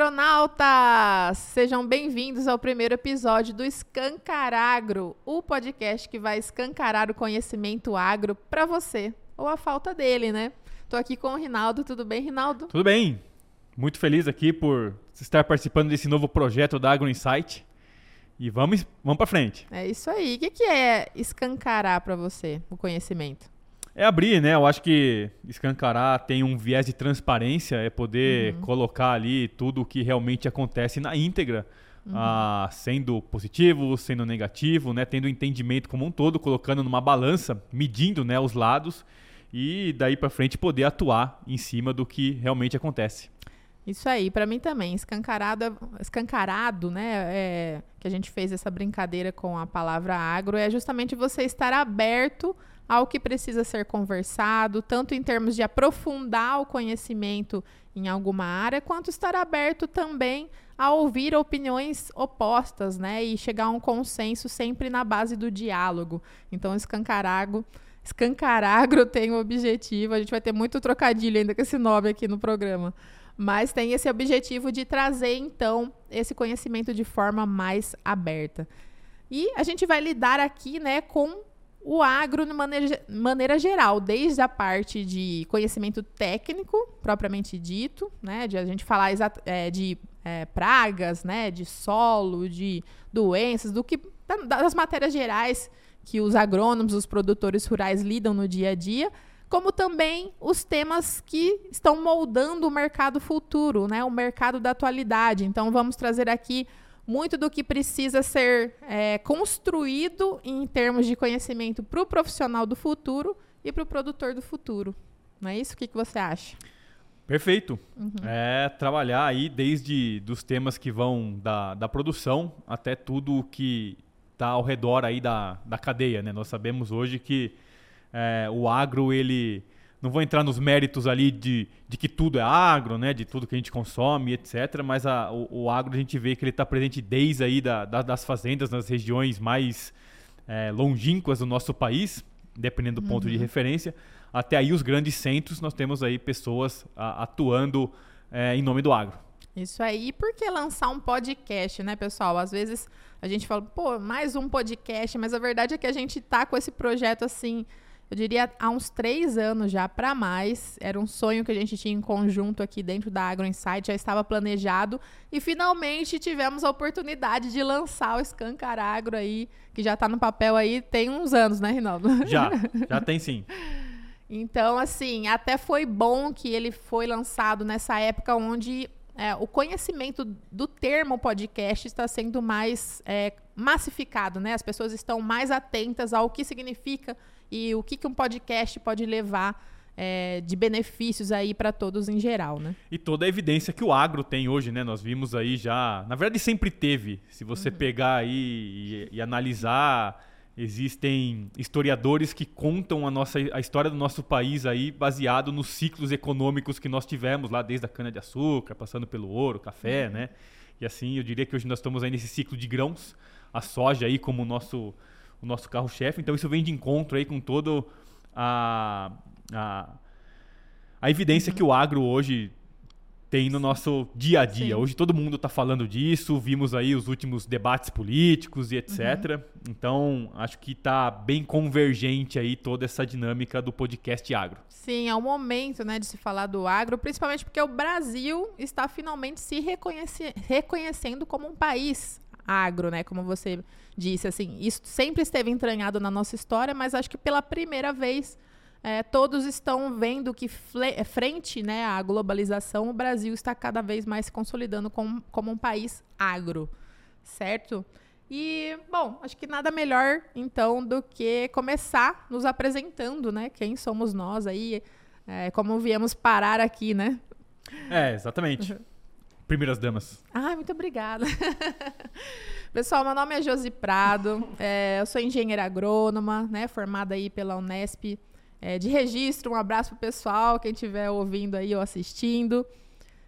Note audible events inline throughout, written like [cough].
agronautas! Sejam bem-vindos ao primeiro episódio do Escancaragro, o podcast que vai escancarar o conhecimento agro para você, ou a falta dele, né? Tô aqui com o Rinaldo, tudo bem, Rinaldo? Tudo bem. Muito feliz aqui por estar participando desse novo projeto da Agro Insight. E vamos, vamos para frente. É isso aí. O que, que é escancarar para você o conhecimento? É abrir, né? Eu acho que escancarar tem um viés de transparência, é poder uhum. colocar ali tudo o que realmente acontece na íntegra, uhum. ah, sendo positivo, sendo negativo, né? Tendo entendimento como um todo, colocando numa balança, medindo né, os lados e daí para frente poder atuar em cima do que realmente acontece. Isso aí, para mim também. Escancarado, escancarado, né? É, que a gente fez essa brincadeira com a palavra agro, é justamente você estar aberto ao que precisa ser conversado, tanto em termos de aprofundar o conhecimento em alguma área, quanto estar aberto também a ouvir opiniões opostas, né? E chegar a um consenso sempre na base do diálogo. Então, escancarago. Escancaragro [laughs] tem o objetivo, a gente vai ter muito trocadilho ainda com esse nome aqui no programa, mas tem esse objetivo de trazer, então, esse conhecimento de forma mais aberta. E a gente vai lidar aqui né, com o agro de maneira, maneira geral, desde a parte de conhecimento técnico, propriamente dito, né, de a gente falar é, de é, pragas, né, de solo, de doenças, do que das matérias gerais que os agrônomos, os produtores rurais lidam no dia a dia, como também os temas que estão moldando o mercado futuro, né, o mercado da atualidade. Então, vamos trazer aqui muito do que precisa ser é, construído em termos de conhecimento para o profissional do futuro e para o produtor do futuro. Não é isso? O que, que você acha? Perfeito. Uhum. É trabalhar aí desde dos temas que vão da, da produção até tudo que está ao redor aí da, da cadeia. Né? Nós sabemos hoje que é, o agro ele não vou entrar nos méritos ali de, de que tudo é agro, né? De tudo que a gente consome, etc. Mas a, o, o agro a gente vê que ele está presente desde aí da, da, das fazendas nas regiões mais é, longínquas do nosso país, dependendo do ponto de uhum. referência, até aí os grandes centros nós temos aí pessoas a, atuando é, em nome do agro. Isso aí. E por que lançar um podcast, né, pessoal? Às vezes a gente fala, pô, mais um podcast, mas a verdade é que a gente tá com esse projeto assim eu diria há uns três anos já para mais. Era um sonho que a gente tinha em conjunto aqui dentro da Agro Insight, já estava planejado e finalmente tivemos a oportunidade de lançar o Scancar Agro aí, que já está no papel aí tem uns anos, né, Rinaldo? Já, já [laughs] tem sim. Então, assim, até foi bom que ele foi lançado nessa época onde é, o conhecimento do termo podcast está sendo mais é, massificado, né? As pessoas estão mais atentas ao que significa e o que, que um podcast pode levar é, de benefícios aí para todos em geral, né? E toda a evidência que o agro tem hoje, né? Nós vimos aí já, na verdade sempre teve. Se você uhum. pegar aí e, e, analisar, existem historiadores que contam a nossa a história do nosso país aí baseado nos ciclos econômicos que nós tivemos lá desde a cana de açúcar, passando pelo ouro, café, uhum. né? E assim, eu diria que hoje nós estamos aí nesse ciclo de grãos, a soja aí como o nosso o nosso carro-chefe. Então isso vem de encontro aí com todo a, a, a evidência que o agro hoje tem no nosso dia a dia. Sim. Hoje todo mundo está falando disso, vimos aí os últimos debates políticos e etc. Uhum. Então, acho que está bem convergente aí toda essa dinâmica do podcast agro. Sim, é o momento né, de se falar do agro, principalmente porque o Brasil está finalmente se reconhece reconhecendo como um país agro, né? Como você disse, assim, isso sempre esteve entranhado na nossa história, mas acho que pela primeira vez é, todos estão vendo que frente né, à globalização, o Brasil está cada vez mais se consolidando como, como um país agro, certo? E, bom, acho que nada melhor, então, do que começar nos apresentando, né? Quem somos nós aí, é, como viemos parar aqui, né? É, exatamente. [laughs] Primeiras damas. Ah, muito obrigada. [laughs] Pessoal, meu nome é Josi Prado, [laughs] é, eu sou engenheira agrônoma, né, formada aí pela Unesp é, de registro. Um abraço pro pessoal, quem estiver ouvindo aí ou assistindo.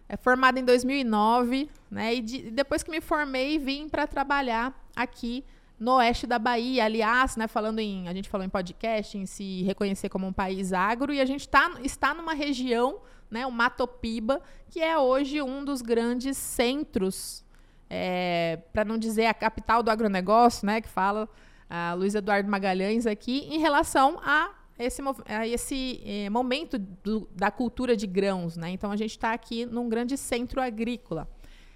É formada em 2009, né, e de, depois que me formei, vim para trabalhar aqui no oeste da Bahia. Aliás, né, falando em, a gente falou em podcast, em se reconhecer como um país agro, e a gente tá, está numa região, né, o Matopiba, que é hoje um dos grandes centros, é, para não dizer a capital do agronegócio, né, que fala a Luiz Eduardo Magalhães aqui, em relação a esse, a esse eh, momento do, da cultura de grãos. Né? Então, a gente está aqui num grande centro agrícola.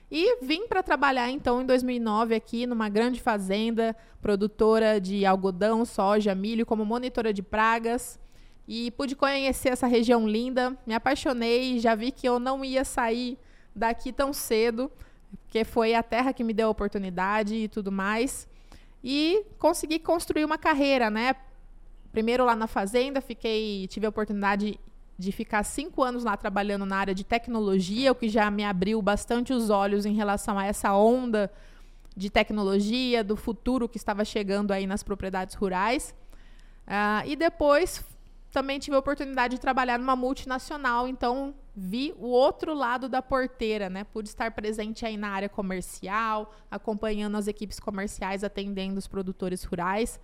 E vim para trabalhar então em 2009 aqui numa grande fazenda, produtora de algodão, soja, milho, como monitora de pragas. E pude conhecer essa região linda, me apaixonei, já vi que eu não ia sair daqui tão cedo, porque foi a terra que me deu a oportunidade e tudo mais. E consegui construir uma carreira, né? Primeiro lá na fazenda, fiquei, tive a oportunidade de ficar cinco anos lá trabalhando na área de tecnologia, o que já me abriu bastante os olhos em relação a essa onda de tecnologia, do futuro que estava chegando aí nas propriedades rurais. Uh, e depois também tive a oportunidade de trabalhar numa multinacional, então vi o outro lado da porteira, né? Pude estar presente aí na área comercial, acompanhando as equipes comerciais, atendendo os produtores rurais.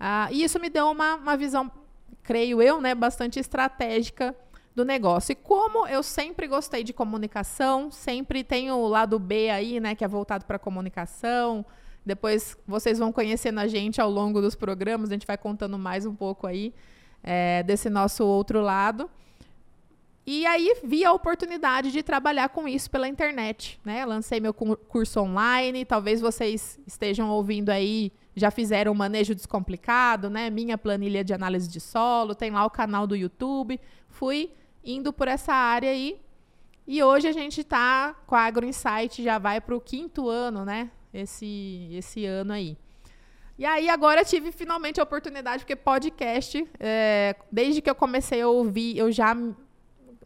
Uh, e isso me deu uma, uma visão creio eu, né, bastante estratégica do negócio. E como eu sempre gostei de comunicação, sempre tenho o lado B aí, né, que é voltado para comunicação. Depois vocês vão conhecendo a gente ao longo dos programas, a gente vai contando mais um pouco aí é, desse nosso outro lado. E aí vi a oportunidade de trabalhar com isso pela internet, né? Lancei meu curso online, talvez vocês estejam ouvindo aí já fizeram o manejo descomplicado, né? Minha planilha de análise de solo, tem lá o canal do YouTube. Fui indo por essa área aí. E hoje a gente está com a Agro Insight, já vai para o quinto ano, né? Esse, esse ano aí. E aí agora tive finalmente a oportunidade, porque podcast, é, desde que eu comecei a ouvir, eu já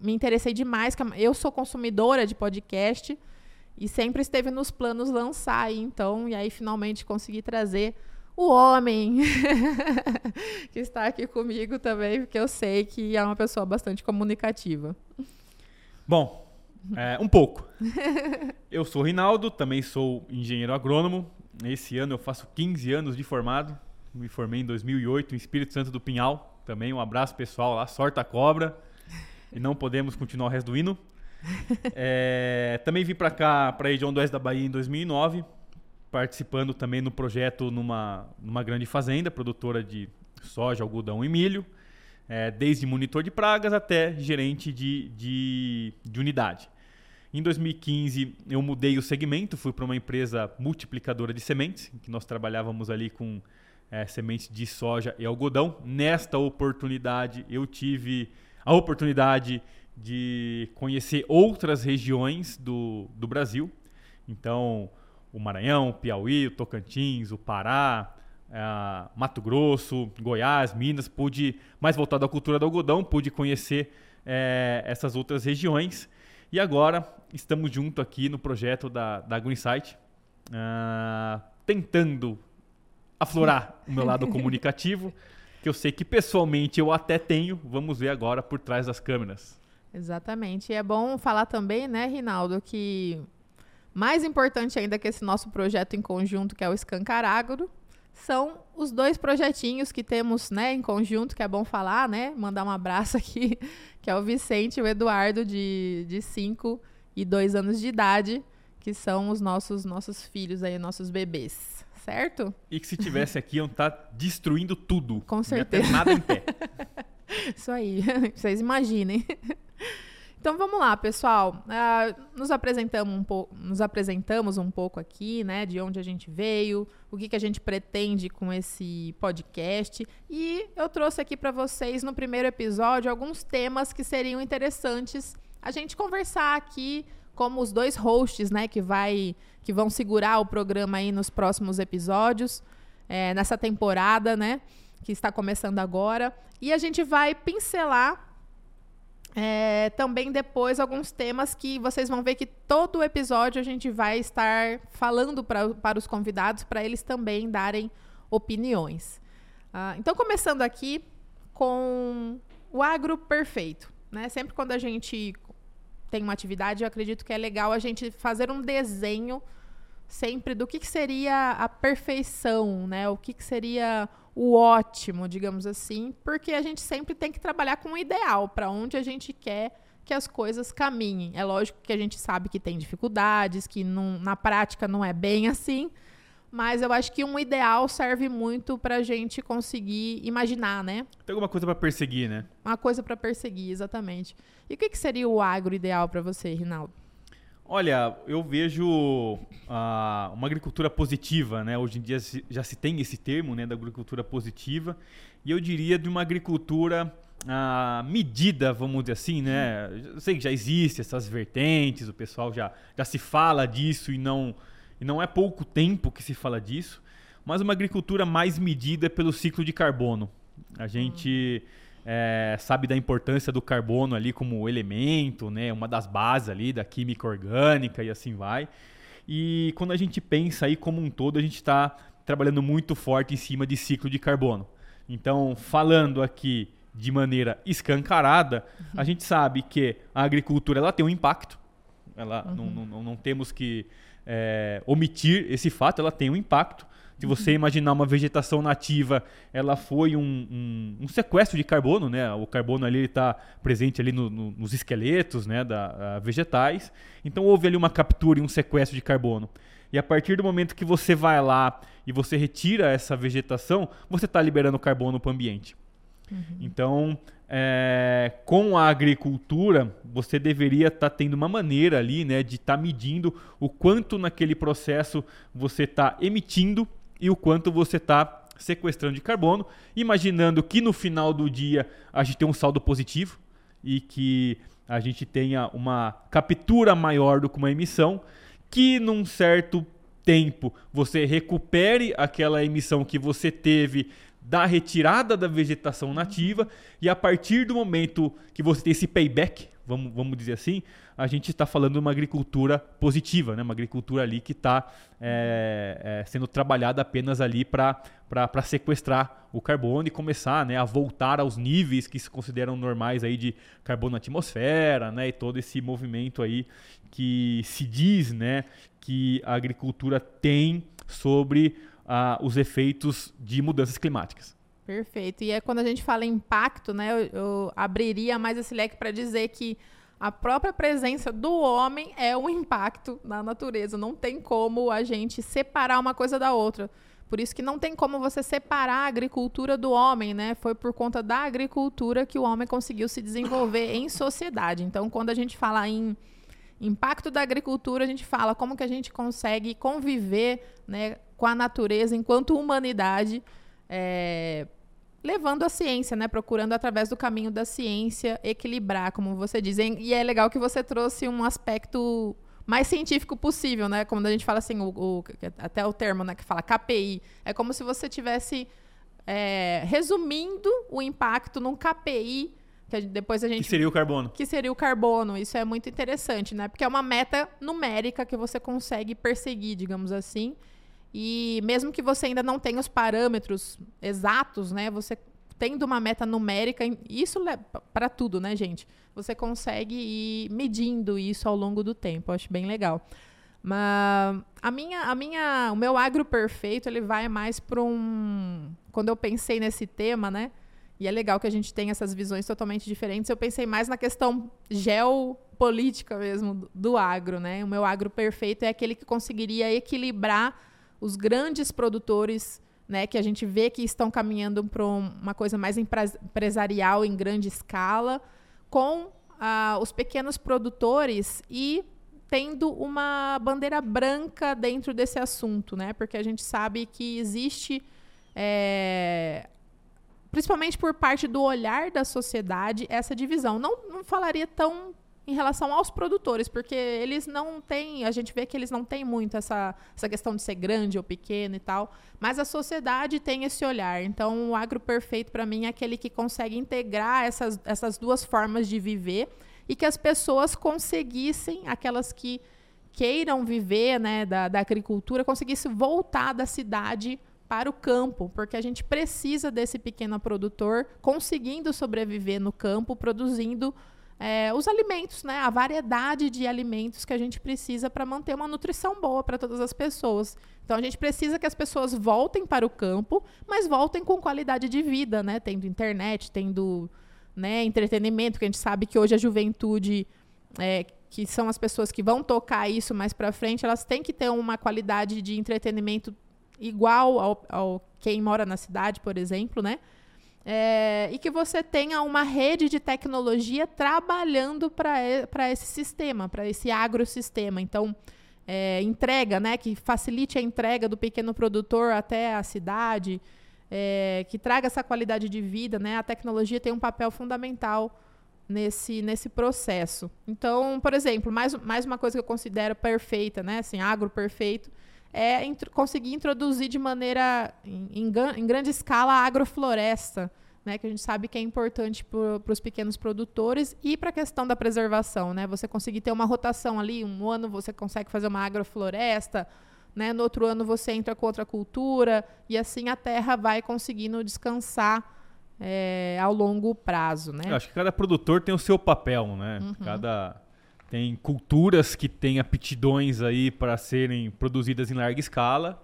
me interessei demais. Eu sou consumidora de podcast. E sempre esteve nos planos lançar, então, e aí finalmente consegui trazer o homem [laughs] que está aqui comigo também, porque eu sei que é uma pessoa bastante comunicativa. Bom, é, um pouco. Eu sou Rinaldo, também sou engenheiro agrônomo. Esse ano eu faço 15 anos de formado. Me formei em 2008 em Espírito Santo do Pinhal. Também um abraço pessoal lá, sorta a cobra. E não podemos continuar o resto do hino. [laughs] é, também vim para cá, para a região do oeste da Bahia em 2009, participando também no projeto numa, numa grande fazenda, produtora de soja, algodão e milho, é, desde monitor de pragas até gerente de, de, de unidade. Em 2015, eu mudei o segmento, fui para uma empresa multiplicadora de sementes, que nós trabalhávamos ali com é, sementes de soja e algodão. Nesta oportunidade, eu tive a oportunidade de conhecer outras regiões do, do Brasil. Então, o Maranhão, o Piauí, o Tocantins, o Pará, é, Mato Grosso, Goiás, Minas, pude, mais voltado à cultura do algodão, pude conhecer é, essas outras regiões. E agora estamos junto aqui no projeto da, da AgroInsight, uh, tentando aflorar o meu lado [laughs] comunicativo, que eu sei que pessoalmente eu até tenho. Vamos ver agora por trás das câmeras. Exatamente. E é bom falar também, né, Rinaldo, que mais importante ainda que esse nosso projeto em conjunto, que é o Escancarágoro, são os dois projetinhos que temos, né, em conjunto, que é bom falar, né, mandar um abraço aqui, [laughs] que é o Vicente e o Eduardo, de 5 e 2 anos de idade, que são os nossos, nossos filhos aí, nossos bebês, certo? E que se tivesse aqui, iam estar tá destruindo tudo. Com certeza. Não ia ter nada em pé. [laughs] Isso aí, [laughs] vocês imaginem. [laughs] Então vamos lá, pessoal. Uh, nos, apresentamos um pouco, nos apresentamos um pouco aqui, né? De onde a gente veio, o que, que a gente pretende com esse podcast. E eu trouxe aqui para vocês no primeiro episódio alguns temas que seriam interessantes a gente conversar aqui, como os dois hosts, né? Que, vai, que vão segurar o programa aí nos próximos episódios, é, nessa temporada, né? Que está começando agora. E a gente vai pincelar é, também depois alguns temas que vocês vão ver que todo episódio a gente vai estar falando pra, para os convidados para eles também darem opiniões. Ah, então, começando aqui com o agro perfeito. Né? Sempre quando a gente tem uma atividade, eu acredito que é legal a gente fazer um desenho sempre do que, que seria a perfeição, né? O que, que seria o ótimo, digamos assim, porque a gente sempre tem que trabalhar com o ideal, para onde a gente quer que as coisas caminhem. É lógico que a gente sabe que tem dificuldades, que não, na prática não é bem assim, mas eu acho que um ideal serve muito para a gente conseguir imaginar, né? Tem alguma coisa para perseguir, né? Uma coisa para perseguir, exatamente. E o que, que seria o agro ideal para você, Rinaldo? Olha, eu vejo uh, uma agricultura positiva, né? Hoje em dia já se tem esse termo, né, da agricultura positiva, e eu diria de uma agricultura uh, medida, vamos dizer assim, né? Eu sei que já existe essas vertentes, o pessoal já, já se fala disso e não, e não é pouco tempo que se fala disso, mas uma agricultura mais medida pelo ciclo de carbono. A gente é, sabe da importância do carbono ali como elemento, né, uma das bases ali da química orgânica e assim vai. E quando a gente pensa aí como um todo, a gente está trabalhando muito forte em cima de ciclo de carbono. Então, falando aqui de maneira escancarada, uhum. a gente sabe que a agricultura ela tem um impacto. Ela uhum. não, não, não, temos que é, omitir esse fato, ela tem um impacto. Se você imaginar uma vegetação nativa, ela foi um, um, um sequestro de carbono, né? O carbono ali está presente ali no, no, nos esqueletos, né, da vegetais. Então houve ali uma captura e um sequestro de carbono. E a partir do momento que você vai lá e você retira essa vegetação, você está liberando carbono para o ambiente. Uhum. Então, é, com a agricultura, você deveria estar tá tendo uma maneira ali, né, de estar tá medindo o quanto naquele processo você está emitindo e o quanto você está sequestrando de carbono, imaginando que no final do dia a gente tem um saldo positivo e que a gente tenha uma captura maior do que uma emissão, que num certo tempo você recupere aquela emissão que você teve da retirada da vegetação nativa e a partir do momento que você tem esse payback, vamos, vamos dizer assim, a gente está falando de uma agricultura positiva, né? uma agricultura ali que está é, é, sendo trabalhada apenas ali para sequestrar o carbono e começar né, a voltar aos níveis que se consideram normais aí de carbono na atmosfera né, e todo esse movimento aí que se diz né, que a agricultura tem sobre os efeitos de mudanças climáticas. Perfeito. E é quando a gente fala impacto, né, eu, eu abriria mais esse leque para dizer que a própria presença do homem é um impacto na natureza. Não tem como a gente separar uma coisa da outra. Por isso que não tem como você separar a agricultura do homem, né? Foi por conta da agricultura que o homem conseguiu se desenvolver em sociedade. Então, quando a gente fala em impacto da agricultura, a gente fala como que a gente consegue conviver né, com a natureza enquanto humanidade, é, levando a ciência, né? Procurando através do caminho da ciência equilibrar, como você diz. E é legal que você trouxe um aspecto mais científico possível, né? Como a gente fala assim, o, o, até o termo né, que fala KPI. É como se você tivesse é, resumindo o impacto num KPI que depois a gente que seria o carbono que seria o carbono isso é muito interessante né porque é uma meta numérica que você consegue perseguir digamos assim e mesmo que você ainda não tenha os parâmetros exatos, né, você tendo uma meta numérica, isso para tudo, né, gente? Você consegue ir medindo isso ao longo do tempo. Eu acho bem legal. Mas a minha, a minha, o meu agro perfeito, ele vai mais para um. Quando eu pensei nesse tema, né? E é legal que a gente tenha essas visões totalmente diferentes. Eu pensei mais na questão geopolítica mesmo do, do agro, né? O meu agro perfeito é aquele que conseguiria equilibrar os grandes produtores, né, que a gente vê que estão caminhando para uma coisa mais empresarial em grande escala, com ah, os pequenos produtores e tendo uma bandeira branca dentro desse assunto, né? Porque a gente sabe que existe, é, principalmente por parte do olhar da sociedade, essa divisão. Não, não falaria tão em relação aos produtores, porque eles não têm, a gente vê que eles não têm muito essa, essa questão de ser grande ou pequeno e tal, mas a sociedade tem esse olhar. Então, o agro perfeito para mim é aquele que consegue integrar essas, essas duas formas de viver e que as pessoas conseguissem, aquelas que queiram viver né, da, da agricultura, conseguissem voltar da cidade para o campo, porque a gente precisa desse pequeno produtor conseguindo sobreviver no campo, produzindo é, os alimentos, né? A variedade de alimentos que a gente precisa para manter uma nutrição boa para todas as pessoas. Então a gente precisa que as pessoas voltem para o campo, mas voltem com qualidade de vida, né? Tendo internet, tendo né, entretenimento, que a gente sabe que hoje a juventude, é, que são as pessoas que vão tocar isso mais para frente, elas têm que ter uma qualidade de entretenimento igual ao, ao quem mora na cidade, por exemplo, né? É, e que você tenha uma rede de tecnologia trabalhando para esse sistema, para esse agrosistema. Então, é, entrega, né, que facilite a entrega do pequeno produtor até a cidade, é, que traga essa qualidade de vida. Né? A tecnologia tem um papel fundamental nesse, nesse processo. Então, por exemplo, mais, mais uma coisa que eu considero perfeita, né, assim, agro perfeito, é conseguir introduzir de maneira, em, em, em grande escala, a agrofloresta, né, que a gente sabe que é importante para os pequenos produtores e para a questão da preservação. Né? Você conseguir ter uma rotação ali, um ano você consegue fazer uma agrofloresta, né? no outro ano você entra com outra cultura, e assim a terra vai conseguindo descansar é, ao longo prazo. Né? Eu acho que cada produtor tem o seu papel, né? Uhum. Cada tem culturas que têm aptidões aí para serem produzidas em larga escala.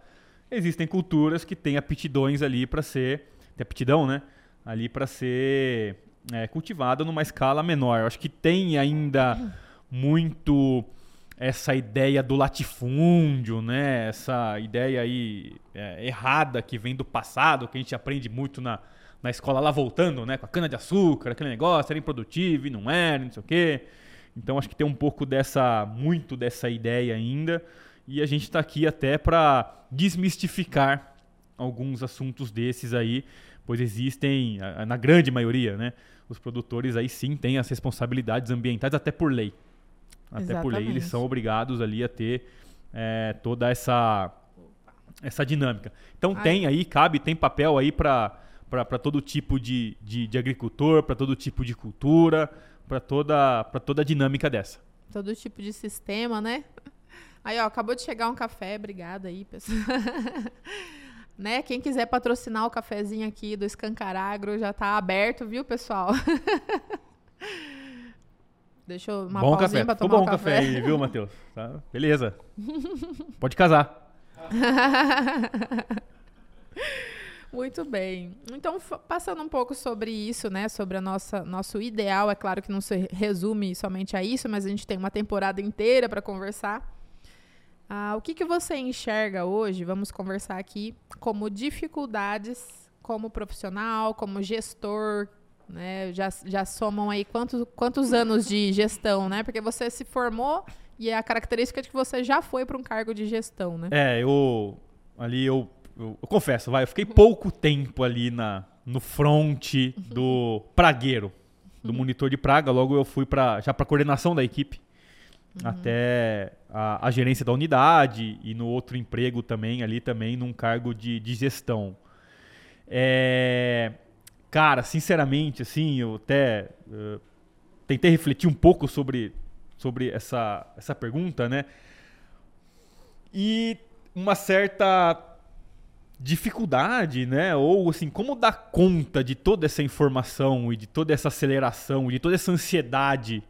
Existem culturas que têm aptidões ali para ser. Tem aptidão, né? Ali para ser é, cultivada numa escala menor. Eu acho que tem ainda muito essa ideia do latifúndio, né? Essa ideia aí é, errada que vem do passado, que a gente aprende muito na, na escola lá voltando, né? Com a cana de açúcar, aquele negócio, era improdutivo e não era, não sei o quê. Então acho que tem um pouco dessa, muito dessa ideia ainda. E a gente está aqui até para desmistificar alguns assuntos desses aí, pois existem, na grande maioria, né? Os produtores aí sim têm as responsabilidades ambientais, até por lei. Até Exatamente. por lei eles são obrigados ali a ter é, toda essa, essa dinâmica. Então Ai. tem aí, cabe, tem papel aí para todo tipo de, de, de agricultor, para todo tipo de cultura para toda, toda a dinâmica dessa. Todo tipo de sistema, né? Aí, ó, acabou de chegar um café, obrigada aí, pessoal. [laughs] né? Quem quiser patrocinar o cafezinho aqui do Escancaragro já tá aberto, viu, pessoal? [laughs] Deixa eu uma bom café. pra tomar Ficou bom um café. café aí, viu, Matheus? Tá? Beleza. [laughs] Pode casar. Muito bem. Então, passando um pouco sobre isso, né? Sobre a nossa nosso ideal, é claro que não se resume somente a isso, mas a gente tem uma temporada inteira para conversar. Ah, o que, que você enxerga hoje? Vamos conversar aqui como dificuldades como profissional, como gestor, né? Já, já somam aí quantos, quantos anos de gestão, né? Porque você se formou e é a característica de que você já foi para um cargo de gestão, né? É, eu ali eu eu, eu, confesso, vai, eu fiquei pouco tempo ali na, no front do pragueiro, do monitor de praga. Logo eu fui para já para coordenação da equipe, uhum. até a, a, gerência da unidade e no outro emprego também ali também num cargo de, de gestão. É, cara, sinceramente, assim, eu até uh, tentei refletir um pouco sobre, sobre essa, essa pergunta, né? E uma certa dificuldade, né? Ou assim, como dar conta de toda essa informação e de toda essa aceleração, de toda essa ansiedade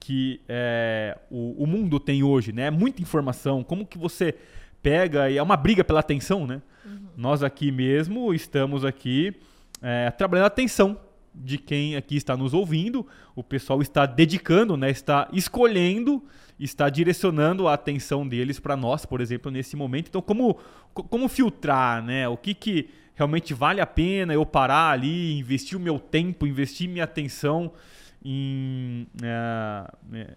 que é, o, o, mundo tem hoje, né? É muita informação. Como que você pega e é uma briga pela atenção, né? Uhum. Nós aqui mesmo estamos aqui é, trabalhando a atenção de quem aqui está nos ouvindo. O pessoal está dedicando, né? Está escolhendo está direcionando a atenção deles para nós, por exemplo, nesse momento. Então, como, como filtrar, né? O que, que realmente vale a pena eu parar ali, investir o meu tempo, investir minha atenção em, é,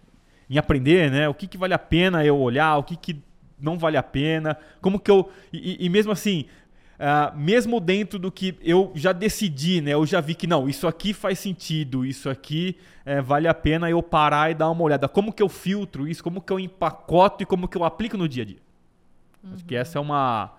em aprender, né? O que, que vale a pena eu olhar, o que, que não vale a pena, como que eu. E, e mesmo assim, Uh, mesmo dentro do que eu já decidi, né? Eu já vi que não, isso aqui faz sentido, isso aqui é, vale a pena eu parar e dar uma olhada. Como que eu filtro isso? Como que eu empacoto e como que eu aplico no dia a dia? Uhum. Acho que essa é uma,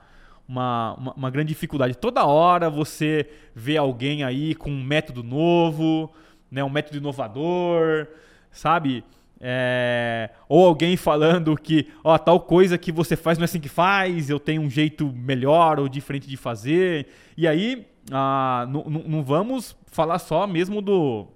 uma, uma, uma, grande dificuldade. Toda hora você vê alguém aí com um método novo, né? Um método inovador, sabe? É, ou alguém falando que, ó, tal coisa que você faz não é assim que faz, eu tenho um jeito melhor ou diferente de fazer. E aí, ah, não vamos falar só mesmo do,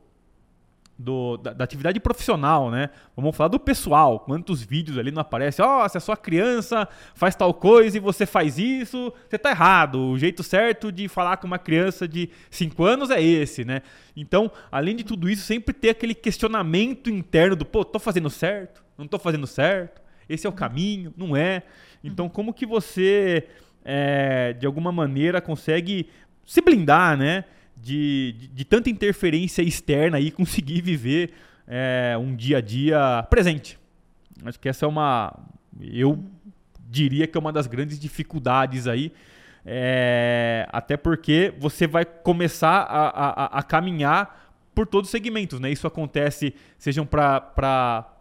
do, da, da, atividade profissional, né? Vamos falar do pessoal. Quantos vídeos ali não aparecem? Ó, oh, se a sua criança faz tal coisa e você faz isso, você tá errado. O jeito certo de falar com uma criança de 5 anos é esse, né? Então, além de tudo isso, sempre ter aquele questionamento interno do, pô, tô fazendo certo? Não tô fazendo certo? Esse é o caminho? Não é? Então, como que você, é, de alguma maneira, consegue se blindar, né? De, de, de tanta interferência externa e [laughs] conseguir viver é, um dia a dia presente. Acho que essa é uma. Eu diria que é uma das grandes dificuldades aí. É, até porque você vai começar a, a, a, caminhar por todos os segmentos. Né? Isso acontece, sejam para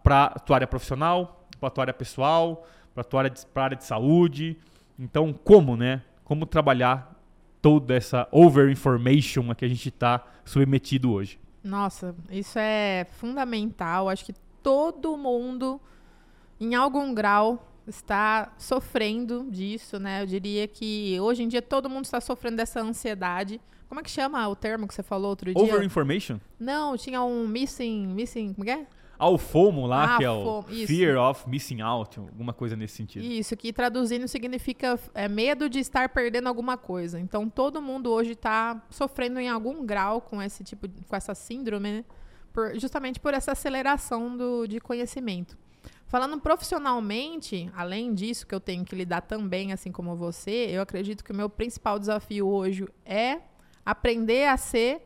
a tua área profissional, para a tua área pessoal, para a tua área de, área de saúde. Então, como, né? Como trabalhar toda essa over-information a que a gente está submetido hoje. Nossa, isso é fundamental. Acho que todo mundo, em algum grau, está sofrendo disso, né? Eu diria que hoje em dia todo mundo está sofrendo dessa ansiedade. Como é que chama o termo que você falou outro dia? Over information? Não, tinha um missing, missing, como é? Ah, o FOMO lá, ah, que é o Fear of Missing Out, alguma coisa nesse sentido. Isso, que traduzindo significa é, medo de estar perdendo alguma coisa. Então, todo mundo hoje está sofrendo em algum grau com esse tipo, com essa síndrome, né? Por, justamente por essa aceleração do, de conhecimento. Falando profissionalmente, além disso que eu tenho que lidar também, assim como você, eu acredito que o meu principal desafio hoje é aprender a ser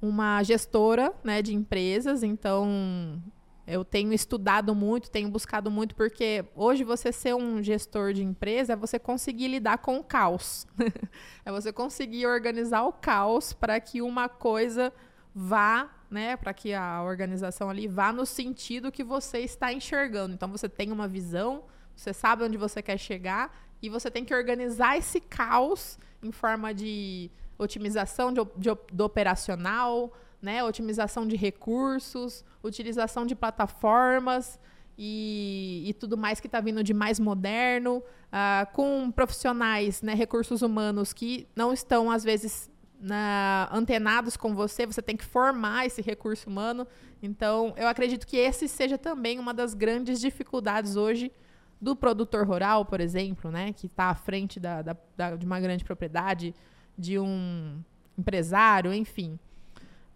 uma gestora né, de empresas. Então, eu tenho estudado muito, tenho buscado muito, porque hoje você ser um gestor de empresa é você conseguir lidar com o caos. [laughs] é você conseguir organizar o caos para que uma coisa vá, né, para que a organização ali vá no sentido que você está enxergando. Então você tem uma visão, você sabe onde você quer chegar e você tem que organizar esse caos em forma de otimização de, de, do operacional, né? Otimização de recursos, utilização de plataformas e, e tudo mais que está vindo de mais moderno, uh, com profissionais, né, recursos humanos que não estão, às vezes, na, antenados com você, você tem que formar esse recurso humano. Então, eu acredito que esse seja também uma das grandes dificuldades hoje do produtor rural, por exemplo, né, que está à frente da, da, da, de uma grande propriedade, de um empresário, enfim.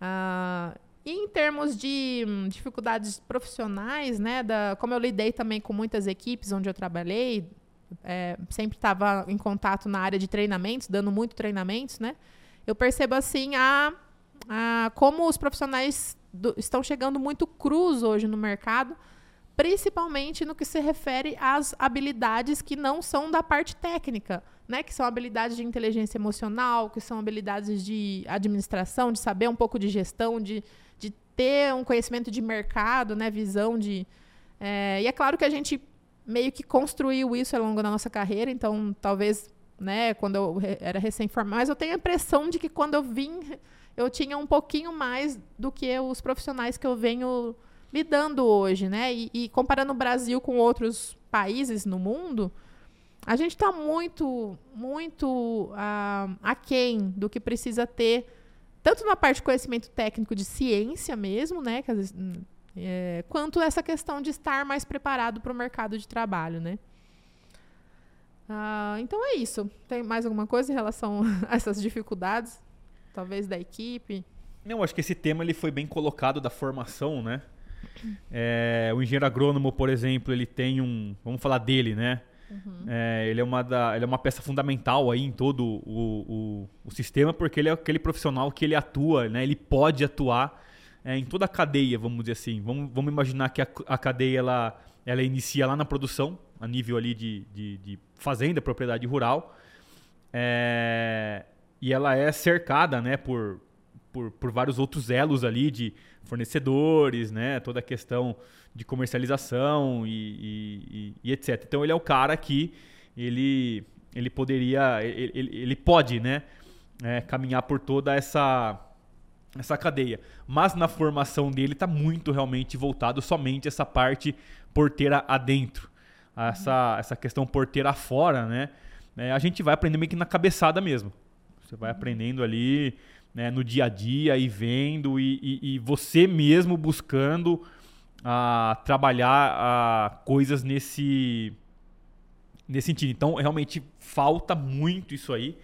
Uh, e em termos de hum, dificuldades profissionais, né, da, como eu lidei também com muitas equipes onde eu trabalhei, é, sempre estava em contato na área de treinamentos, dando muito treinamentos, né? Eu percebo assim a, a como os profissionais do, estão chegando muito crus hoje no mercado, principalmente no que se refere às habilidades que não são da parte técnica, né? Que são habilidades de inteligência emocional, que são habilidades de administração, de saber um pouco de gestão, de, de ter um conhecimento de mercado, né? Visão de. É, e é claro que a gente meio que construiu isso ao longo da nossa carreira, então talvez, né, quando eu era recém-formada, mas eu tenho a impressão de que quando eu vim, eu tinha um pouquinho mais do que os profissionais que eu venho lidando hoje, né? E, e comparando o Brasil com outros países no mundo, a gente está muito, muito uh, aquém do que precisa ter, tanto na parte de conhecimento técnico de ciência mesmo, né? Vezes, é, quanto essa questão de estar mais preparado para o mercado de trabalho, né? Uh, então é isso. Tem mais alguma coisa em relação [laughs] a essas dificuldades? Talvez da equipe? Não, acho que esse tema ele foi bem colocado da formação, né? É, o engenheiro agrônomo, por exemplo, ele tem um. Vamos falar dele, né? Uhum. É, ele, é uma da, ele é uma peça fundamental aí em todo o, o, o, sistema, porque ele é aquele profissional que ele atua, né? Ele pode atuar é, em toda a cadeia, vamos dizer assim. Vamos, vamos imaginar que a, a cadeia ela, ela inicia lá na produção, a nível ali de, de, de fazenda, propriedade rural. É, e ela é cercada, né, por, por, por vários outros elos ali de fornecedores, né? Toda a questão de comercialização e, e, e, etc. Então ele é o cara que ele, ele poderia, ele, ele pode, né? É, caminhar por toda essa essa cadeia. Mas na formação dele está muito realmente voltado somente essa parte porteira adentro. Essa, essa questão porteira fora, né? É, a gente vai aprender meio que na cabeçada mesmo. Você vai aprendendo ali né, no dia a dia e vendo e, e, e você mesmo buscando a trabalhar a coisas nesse nesse sentido. Então, realmente falta muito isso aí.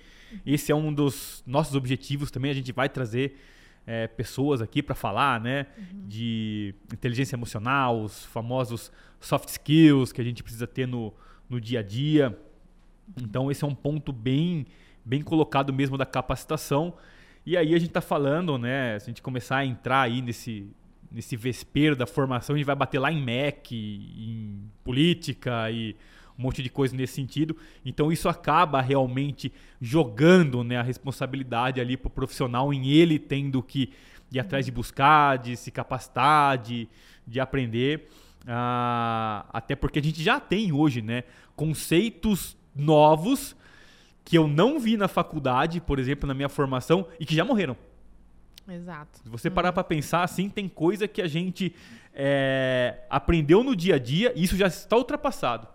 Esse é um dos nossos objetivos também. A gente vai trazer é, pessoas aqui para falar, né, uhum. de inteligência emocional, os famosos soft skills que a gente precisa ter no, no dia a dia. Então, esse é um ponto bem, bem colocado mesmo da capacitação. E aí a gente está falando, né, se a gente começar a entrar aí nesse, nesse vespeiro da formação, a gente vai bater lá em MEC, em política e um monte de coisa nesse sentido. Então isso acaba realmente jogando né, a responsabilidade ali para o profissional em ele tendo que ir atrás de buscar, de se capacitar, de, de aprender. Ah, até porque a gente já tem hoje né, conceitos novos que eu não vi na faculdade, por exemplo, na minha formação, e que já morreram. Exato. Se você parar uhum. para pensar, assim, tem coisa que a gente é, aprendeu no dia a dia e isso já está ultrapassado.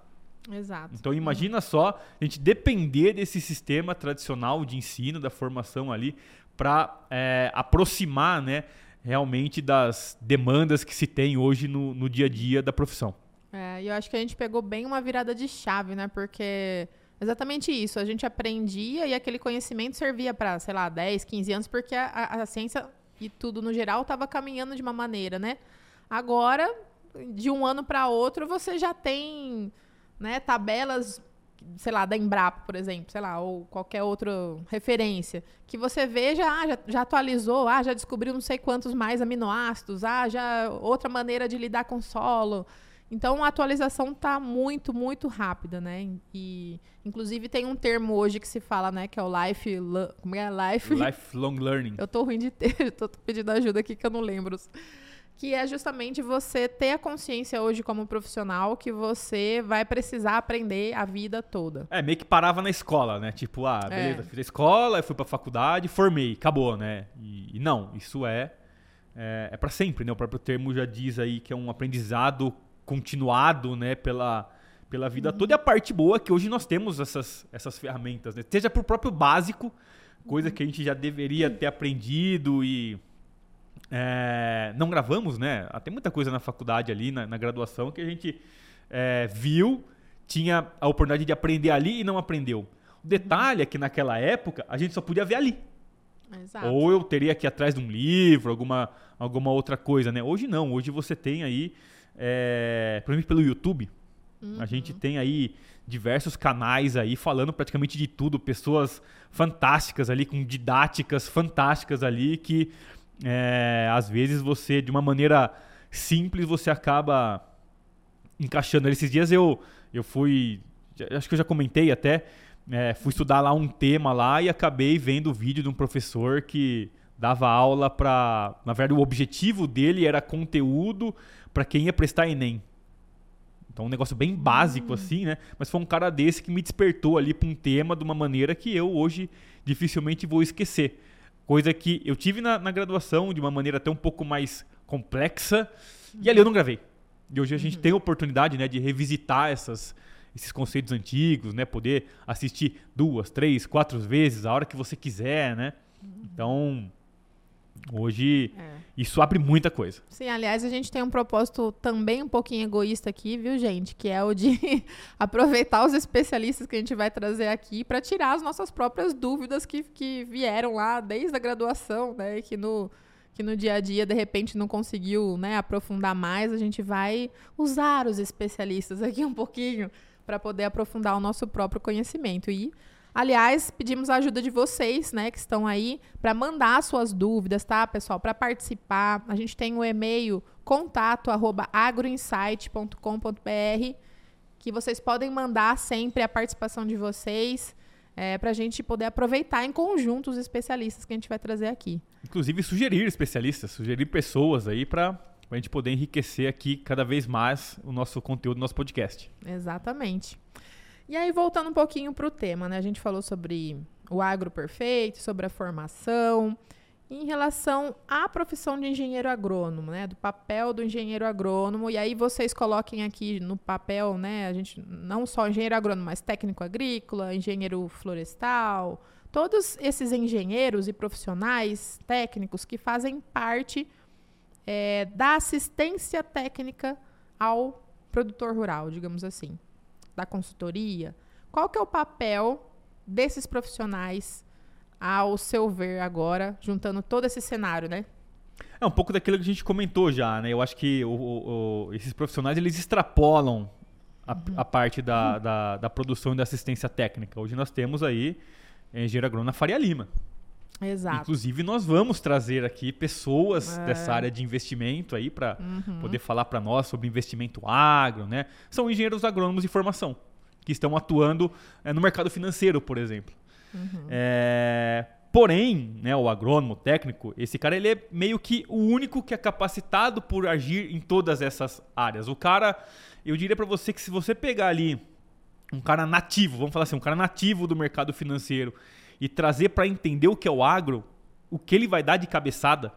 Exato. Então imagina uhum. só a gente depender desse sistema tradicional de ensino, da formação ali, para é, aproximar né, realmente das demandas que se tem hoje no, no dia a dia da profissão. É, e eu acho que a gente pegou bem uma virada de chave, né? Porque exatamente isso, a gente aprendia e aquele conhecimento servia para, sei lá, 10, 15 anos, porque a, a ciência e tudo no geral estava caminhando de uma maneira, né? Agora, de um ano para outro, você já tem né, tabelas, sei lá, da Embrapa, por exemplo, sei lá, ou qualquer outra referência, que você veja, ah, já, já atualizou, ah, já descobriu não sei quantos mais aminoácidos, ah, já outra maneira de lidar com solo. Então a atualização está muito, muito rápida, né? E inclusive tem um termo hoje que se fala, né, que é o life, como é life [laughs] lifelong learning. Eu tô ruim de ter, [laughs] tô pedindo ajuda aqui que eu não lembro que é justamente você ter a consciência hoje como profissional que você vai precisar aprender a vida toda. É, meio que parava na escola, né? Tipo, ah, é. beleza, é. fiz a escola, fui pra faculdade, formei, acabou, né? E, e não, isso é, é, é para sempre, né? O próprio termo já diz aí que é um aprendizado continuado, né? Pela, pela vida uhum. toda. E a parte boa é que hoje nós temos essas, essas ferramentas, né? Seja pro próprio básico, coisa que a gente já deveria ter aprendido e é, não gravamos, né? Ah, tem muita coisa na faculdade ali, na, na graduação, que a gente é, viu, tinha a oportunidade de aprender ali e não aprendeu. O detalhe é que naquela época a gente só podia ver ali. Exato. Ou eu teria que ir atrás de um livro, alguma, alguma outra coisa, né? Hoje não, hoje você tem aí, é, por exemplo, pelo YouTube, uhum. a gente tem aí diversos canais aí falando praticamente de tudo, pessoas fantásticas ali, com didáticas fantásticas ali que é, às vezes você, de uma maneira simples, você acaba encaixando. Esses dias eu, eu fui, acho que eu já comentei até, é, fui estudar lá um tema lá e acabei vendo o vídeo de um professor que dava aula para, na verdade, o objetivo dele era conteúdo para quem ia prestar ENEM. Então, um negócio bem básico hum. assim, né? Mas foi um cara desse que me despertou ali para um tema de uma maneira que eu hoje dificilmente vou esquecer. Coisa que eu tive na, na graduação de uma maneira até um pouco mais complexa. E ali eu não gravei. E hoje a gente uhum. tem a oportunidade né, de revisitar essas, esses conceitos antigos, né? Poder assistir duas, três, quatro vezes, a hora que você quiser, né? Uhum. Então, Hoje, é. isso abre muita coisa. Sim, aliás, a gente tem um propósito também um pouquinho egoísta aqui, viu, gente? Que é o de [laughs] aproveitar os especialistas que a gente vai trazer aqui para tirar as nossas próprias dúvidas que, que vieram lá desde a graduação, né? Que no, que no dia a dia, de repente, não conseguiu né, aprofundar mais. A gente vai usar os especialistas aqui um pouquinho para poder aprofundar o nosso próprio conhecimento. E Aliás, pedimos a ajuda de vocês, né, que estão aí, para mandar suas dúvidas, tá, pessoal? Para participar, a gente tem o e-mail contato@agroinsight.com.br, que vocês podem mandar sempre a participação de vocês. É, para a gente poder aproveitar em conjunto os especialistas que a gente vai trazer aqui. Inclusive sugerir especialistas, sugerir pessoas aí para a gente poder enriquecer aqui cada vez mais o nosso conteúdo, o nosso podcast. Exatamente. E aí, voltando um pouquinho para o tema, né? A gente falou sobre o agro perfeito, sobre a formação. Em relação à profissão de engenheiro agrônomo, né? Do papel do engenheiro agrônomo. E aí vocês coloquem aqui no papel, né? A gente não só engenheiro agrônomo, mas técnico agrícola, engenheiro florestal, todos esses engenheiros e profissionais técnicos que fazem parte é, da assistência técnica ao produtor rural, digamos assim, da consultoria. Qual que é o papel desses profissionais ao seu ver agora, juntando todo esse cenário, né? É um pouco daquilo que a gente comentou já, né? Eu acho que o, o, o, esses profissionais eles extrapolam a, uhum. a parte da, uhum. da, da, produção e da assistência técnica. Hoje nós temos aí a engenheira agrônoma Faria Lima. Exato. Inclusive, nós vamos trazer aqui pessoas é. dessa área de investimento aí para uhum. poder falar para nós sobre investimento agro, né? São engenheiros agrônomos de formação que estão atuando é, no mercado financeiro, por exemplo. Uhum. É, porém, né, o agrônomo, técnico, esse cara ele é meio que o único que é capacitado por agir em todas essas áreas. O cara, eu diria para você que se você pegar ali um cara nativo, vamos falar assim, um cara nativo do mercado financeiro e trazer para entender o que é o agro, o que ele vai dar de cabeçada,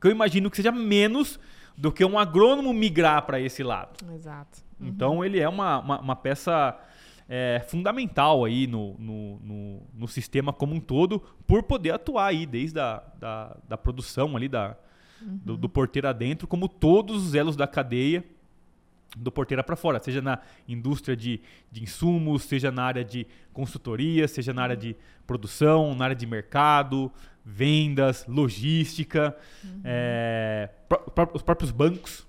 que eu imagino que seja menos do que um agrônomo migrar para esse lado. Exato. Uhum. Então ele é uma, uma, uma peça é, fundamental aí no, no, no, no, sistema como um todo, por poder atuar aí desde a da, da produção ali da, uhum. do, do porteiro adentro, como todos os elos da cadeia do porteira para fora, seja na indústria de, de insumos, seja na área de consultoria, seja na área de produção, na área de mercado, vendas, logística, uhum. é, os próprios bancos,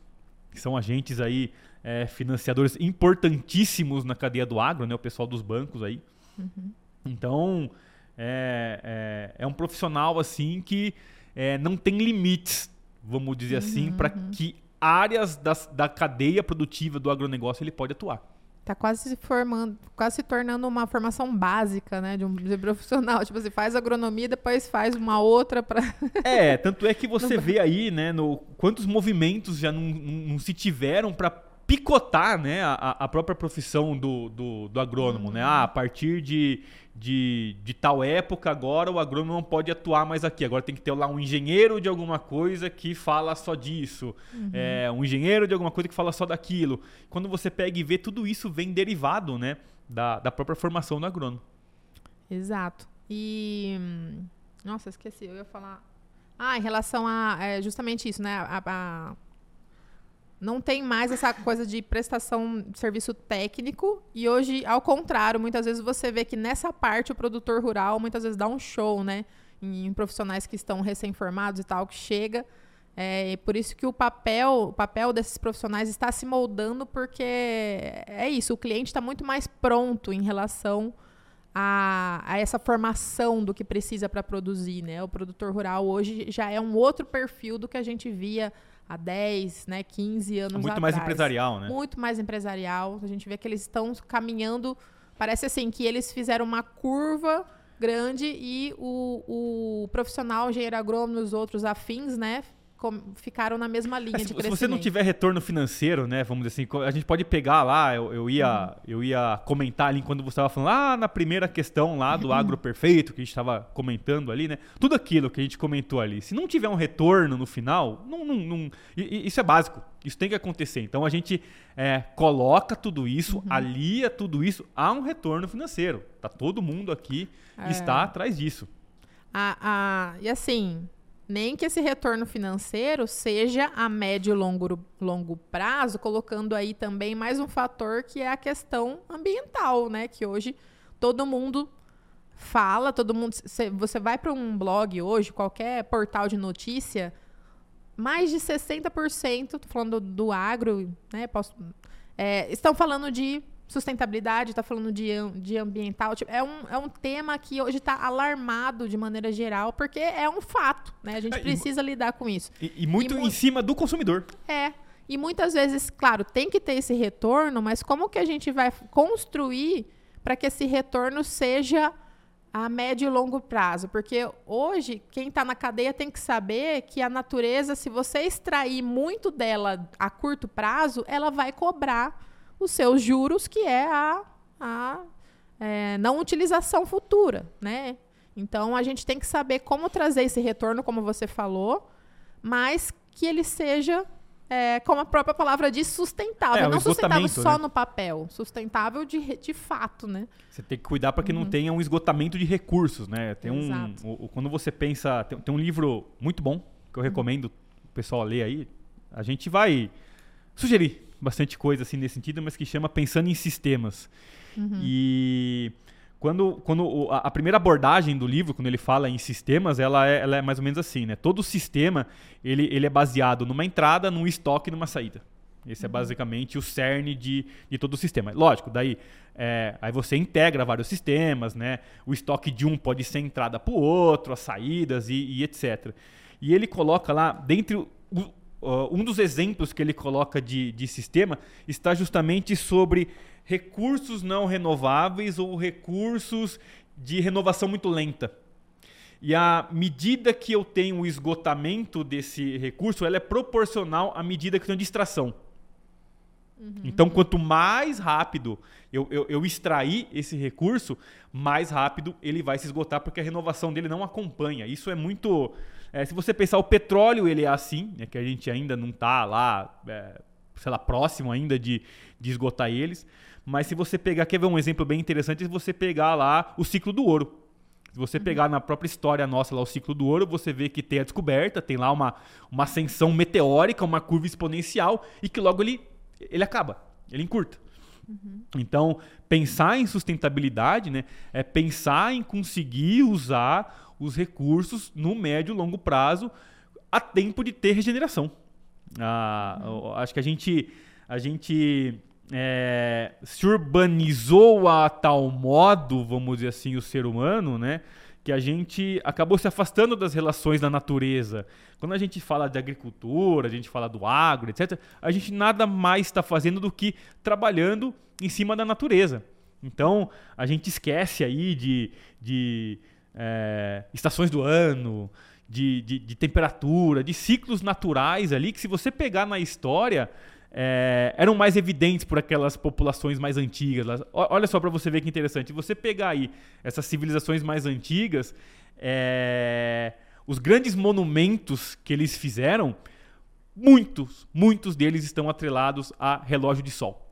que são agentes aí é, financiadores importantíssimos na cadeia do agro, né, o pessoal dos bancos aí. Uhum. Então, é, é, é, um profissional assim que é, não tem limites, vamos dizer assim, uhum. assim, para que áreas das, da cadeia produtiva do agronegócio ele pode atuar. Tá quase se formando, quase se tornando uma formação básica, né, de um de profissional. [laughs] Tipo, você faz agronomia, depois faz uma outra para. [laughs] É, tanto é que você vê aí, né, no quantos movimentos já não, não se tiveram para picotar, né, a, a própria profissão do, do, do agrônomo, uhum. né? Ah, a partir de de, de tal época, agora o agrônomo não pode atuar mais aqui. Agora tem que ter lá um engenheiro de alguma coisa que fala só disso. Uhum. É, um engenheiro de alguma coisa que fala só daquilo. Quando você pega e vê, tudo isso vem derivado né, da, da própria formação do agrônomo. Exato. E. Nossa, esqueci, eu ia falar. Ah, em relação a. É justamente isso, né? A, a não tem mais essa coisa de prestação de serviço técnico. E hoje, ao contrário, muitas vezes você vê que nessa parte o produtor rural muitas vezes dá um show, né? Em, profissionais que estão recém-formados e tal, que chega. É, por isso que o papel, o papel desses profissionais está se moldando, porque é isso, o cliente está muito mais pronto em relação a, a, essa formação do que precisa para produzir. Né? O produtor rural hoje já é um outro perfil do que a gente via há 10, né, 15 anos Muito atrás. mais empresarial, né? Muito mais empresarial. A gente vê que eles estão caminhando, parece assim, que eles fizeram uma curva grande e o, o profissional, engenheiro agrônomo e os outros afins, né, ficaram na mesma linha é, de crescimento. Se você não tiver retorno financeiro, né, vamos dizer assim, a gente pode pegar lá, eu, eu ia, uhum. eu ia comentar ali quando você estava falando, ah, na primeira questão lá do agro perfeito, que a gente estava comentando ali, né, tudo aquilo que a gente comentou ali, se não tiver um retorno no final, não, não, não isso é básico, isso tem que acontecer. Então a gente é, coloca tudo isso, uhum. alia tudo isso a um retorno financeiro. Tá todo mundo aqui é. está atrás disso. Ah, ah, e assim, nem que esse retorno financeiro seja a médio e longo, longo prazo, colocando aí também mais um fator que é a questão ambiental, né? Que hoje todo mundo fala, todo mundo. Você vai para um blog hoje, qualquer portal de notícia, mais de 60%, tô falando do, do agro, né? Posso, é, estão falando de sustentabilidade, está falando de, de ambiental. Tipo, é, um, é um tema que hoje está alarmado de maneira geral, porque é um fato, né? A gente é, precisa e, lidar com isso. E, e muito e, em cima do consumidor. É. E muitas vezes, claro, tem que ter esse retorno, mas como que a gente vai construir para que esse retorno seja a médio e longo prazo? Porque hoje, quem está na cadeia tem que saber que a natureza, se você extrair muito dela a curto prazo, ela vai cobrar os seus juros, que é a, a é, não utilização futura, né? Então a gente tem que saber como trazer esse retorno, como você falou, mas que ele seja é, como a própria palavra diz, sustentável. É, não sustentável só né? no papel, sustentável de, de fato, né? Você tem que cuidar para que não tenha um esgotamento de recursos, né? Tem um, Uhum. O- o- quando você pensa, tem, tem um livro muito bom que eu recomendo o pessoal ler aí. A gente vai sugerir bastante coisa assim nesse sentido, mas que chama Pensando em Sistemas. E quando, quando a, a primeira abordagem do livro, quando ele fala em sistemas, ela é, ela é mais ou menos assim, né? Todo sistema ele, ele é baseado numa entrada, num estoque e numa saída. Esse é basicamente o cerne de, de todo o sistema. Lógico, daí é, aí você integra vários sistemas, né? O estoque de um pode ser entrada para o outro, as saídas e, e etc. E ele coloca lá, dentre o- o- um dos exemplos que ele coloca de, de sistema está justamente sobre recursos não renováveis ou recursos de renovação muito lenta. E à medida que eu tenho o esgotamento desse recurso, ela é proporcional à medida que eu tenho distração. Então, quanto mais rápido eu, eu, eu extrair esse recurso, mais rápido ele vai se esgotar, porque a renovação dele não acompanha. Isso é muito. É, se você pensar, o petróleo ele é assim, né, que a gente ainda não está lá, é, sei lá, próximo ainda de, de esgotar eles. Mas se você pegar, quer ver um exemplo bem interessante? Se você pegar lá o ciclo do ouro. Se você pegar na própria história nossa lá o ciclo do ouro, você vê que tem a descoberta, tem lá uma, uma ascensão meteórica, uma curva exponencial, e que logo ele, ele acaba, ele encurta. Então, pensar em sustentabilidade né, é pensar em conseguir usar os recursos no médio e longo prazo a tempo de ter regeneração. Ah, Acho que a gente, a gente é, se urbanizou a tal modo, vamos dizer assim, o ser humano, né? Que a gente acabou se afastando das relações da natureza. Quando a gente fala de agricultura, a gente fala do agro, etc., a gente nada mais está fazendo do que trabalhando em cima da natureza. Então, a gente esquece aí de, de é, estações do ano, de, de, de temperatura, de ciclos naturais ali, que se você pegar na história, é, eram mais evidentes por aquelas populações mais antigas. Olha só para você ver que interessante. Você pegar aí essas civilizações mais antigas, é, os grandes monumentos que eles fizeram, muitos, muitos deles estão atrelados a relógio de sol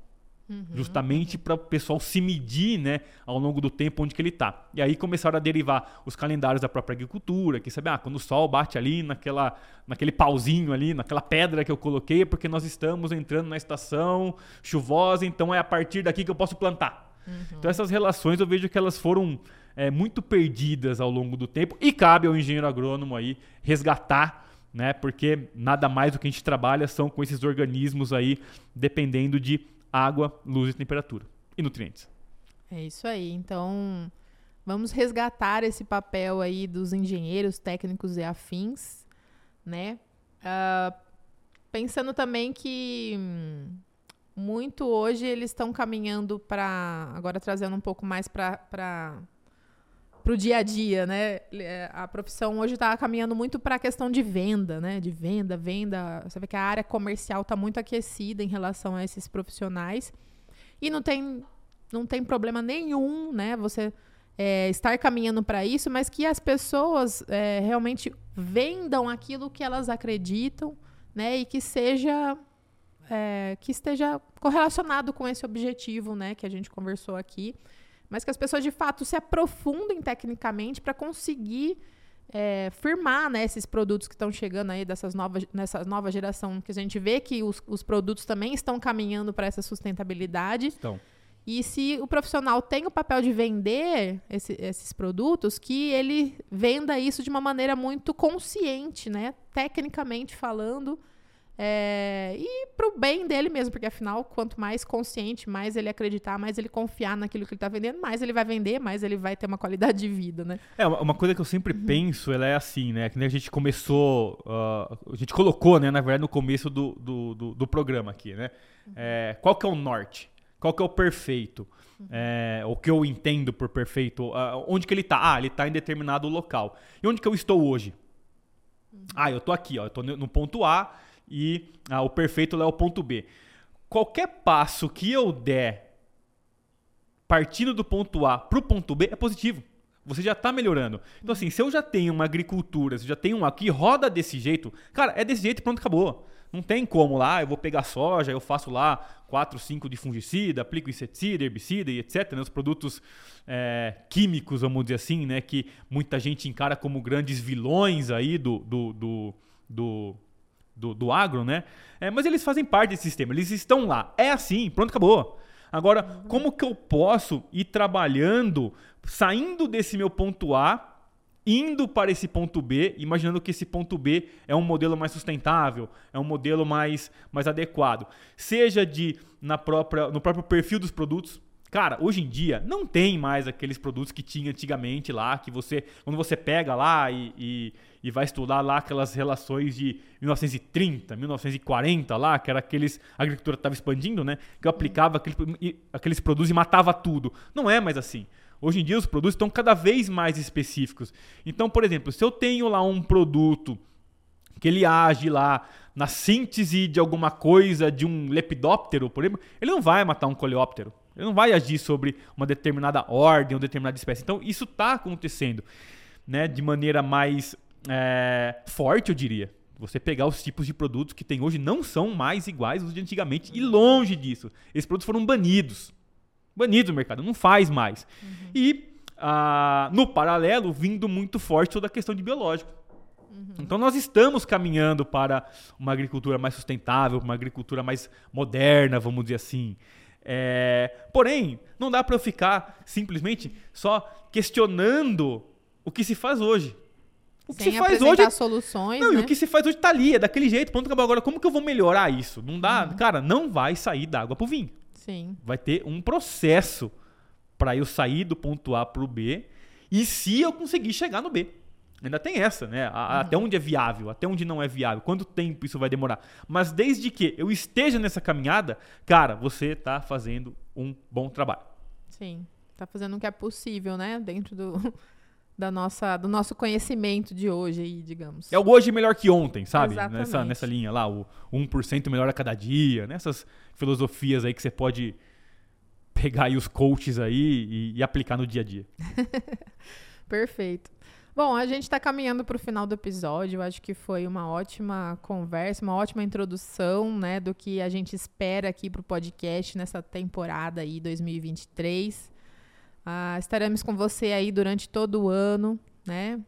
justamente para o pessoal se medir, né, ao longo do tempo onde que ele está. E aí começaram a derivar os calendários da própria agricultura, que sabe, ah, quando o sol bate ali naquela, naquele pauzinho ali, naquela pedra que eu coloquei, é porque nós estamos entrando na estação chuvosa, então é a partir daqui que eu posso plantar. Então essas relações eu vejo que elas foram é, muito perdidas ao longo do tempo e cabe ao engenheiro agrônomo aí resgatar né? Porque nada mais do que a gente trabalha são com esses organismos aí, dependendo de água, luz e temperatura e nutrientes. É isso aí. Então, vamos resgatar esse papel aí dos engenheiros técnicos e afins, né? Ah, pensando também que hum, muito hoje eles estão caminhando para agora trazendo um pouco mais para para o dia a dia, né? É, A profissão hoje está caminhando muito para a questão de venda, né? De venda, venda. Você vê que a área comercial está muito aquecida em relação a esses profissionais e não tem não tem problema nenhum, né? Você é, estar caminhando para isso, mas que as pessoas é, realmente vendam aquilo que elas acreditam, né? E que seja é, que esteja correlacionado com esse objetivo, né? Que a gente conversou aqui, mas que as pessoas de fato se aprofundem tecnicamente para conseguir é, firmar né, esses produtos que estão chegando aí dessas novas, nessa nova geração, que a gente vê que os, os produtos também estão caminhando para essa sustentabilidade. Então, E se o profissional tem o papel de vender esse- esses produtos, que ele venda isso de uma maneira muito consciente, né? Tecnicamente falando. É, e pro bem dele mesmo, porque afinal, quanto mais consciente, mais ele acreditar, mais ele confiar naquilo que ele está vendendo, mais ele vai vender, mais ele vai ter uma qualidade de vida, né? é uma coisa que eu sempre penso, ela é assim, né? Que nem a gente começou, ah, a gente colocou, né? Na verdade, no começo do, do, do, do programa aqui, né? É, qual que é o norte? Qual que é o perfeito? É, o que eu entendo por perfeito? ah, onde que ele tá? Ah, ele tá em determinado local. E onde que eu estou hoje? Ah, eu tô aqui, ó. Eu tô no ponto A e ah, o perfeito é o ponto B. Qualquer passo que eu der partindo do ponto A pro ponto B é positivo. Você já está melhorando. Então, assim, se eu já tenho uma agricultura, se eu já tenho uma que roda desse jeito, cara, é desse jeito e pronto, acabou. Não tem como lá, eu vou pegar soja, eu faço lá 4, 5 de fungicida, aplico inseticida, herbicida e etc. Né? Os produtos é, químicos, vamos dizer assim, né? Que muita gente encara como grandes vilões aí do, do, do, do, do, do agro, né? É, mas eles fazem parte desse sistema, eles estão lá. É assim, pronto, acabou. Agora, como que eu posso ir trabalhando, saindo desse meu ponto A indo para esse ponto B, imaginando que esse ponto B é um modelo mais sustentável, é um modelo mais, mais adequado. Seja de na própria, no próprio perfil dos produtos. Cara, hoje em dia não tem mais aqueles produtos que tinha antigamente lá, que você, quando você pega lá e, e, e vai estudar lá aquelas relações de 1930, 1940 lá, que era aqueles, a agricultura estava expandindo, né? Que eu aplicava aqueles, aqueles produtos e matava tudo. Não é mais assim. Hoje em dia os produtos estão cada vez mais específicos. Então, por exemplo, se eu tenho lá um produto que ele age lá na síntese de alguma coisa, de um lepidóptero, por exemplo, ele não vai matar um coleóptero. Ele não vai agir sobre uma determinada ordem ou determinada espécie. Então, isso está acontecendo né, de maneira mais é, forte, eu diria. Você pegar os tipos de produtos que tem hoje não são mais iguais aos de antigamente e longe disso. Esses produtos foram banidos banido do mercado, não faz mais. Uhum. E, ah, no paralelo, vindo muito forte toda a questão de biológico. Uhum. Então nós estamos caminhando para uma agricultura mais sustentável, uma agricultura mais moderna, vamos dizer assim. É, porém, não dá para eu ficar simplesmente só questionando o que se faz hoje. O que Sem se faz hoje. soluções. Não, né? e o que se faz hoje tá ali, é daquele jeito, pronto, acabou. Agora, como que eu vou melhorar isso? Não dá. Uhum. Cara, não vai sair da água pro vinho. Sim. Vai ter um processo para eu sair do ponto A para o B e se eu conseguir chegar no B. Ainda tem essa, né? A, uhum. Até onde é viável, até onde não é viável, quanto tempo isso vai demorar. Mas desde que eu esteja nessa caminhada, cara, você está fazendo um bom trabalho. Sim, está fazendo o que é possível, né? Dentro do, [laughs] da nossa, do nosso conhecimento de hoje aí, digamos. É o hoje melhor que ontem, sabe? Nessa, nessa linha lá, o 1% melhor a cada dia, nessas filosofias aí que você pode pegar aí os coaches aí e, e aplicar no dia a dia. [laughs] Perfeito. Bom, a gente está caminhando para o final do episódio. Eu acho que foi uma ótima conversa, uma ótima introdução, né, do que a gente espera aqui para o podcast nessa temporada aí 2023. Ah, estaremos com você aí durante todo o ano, né?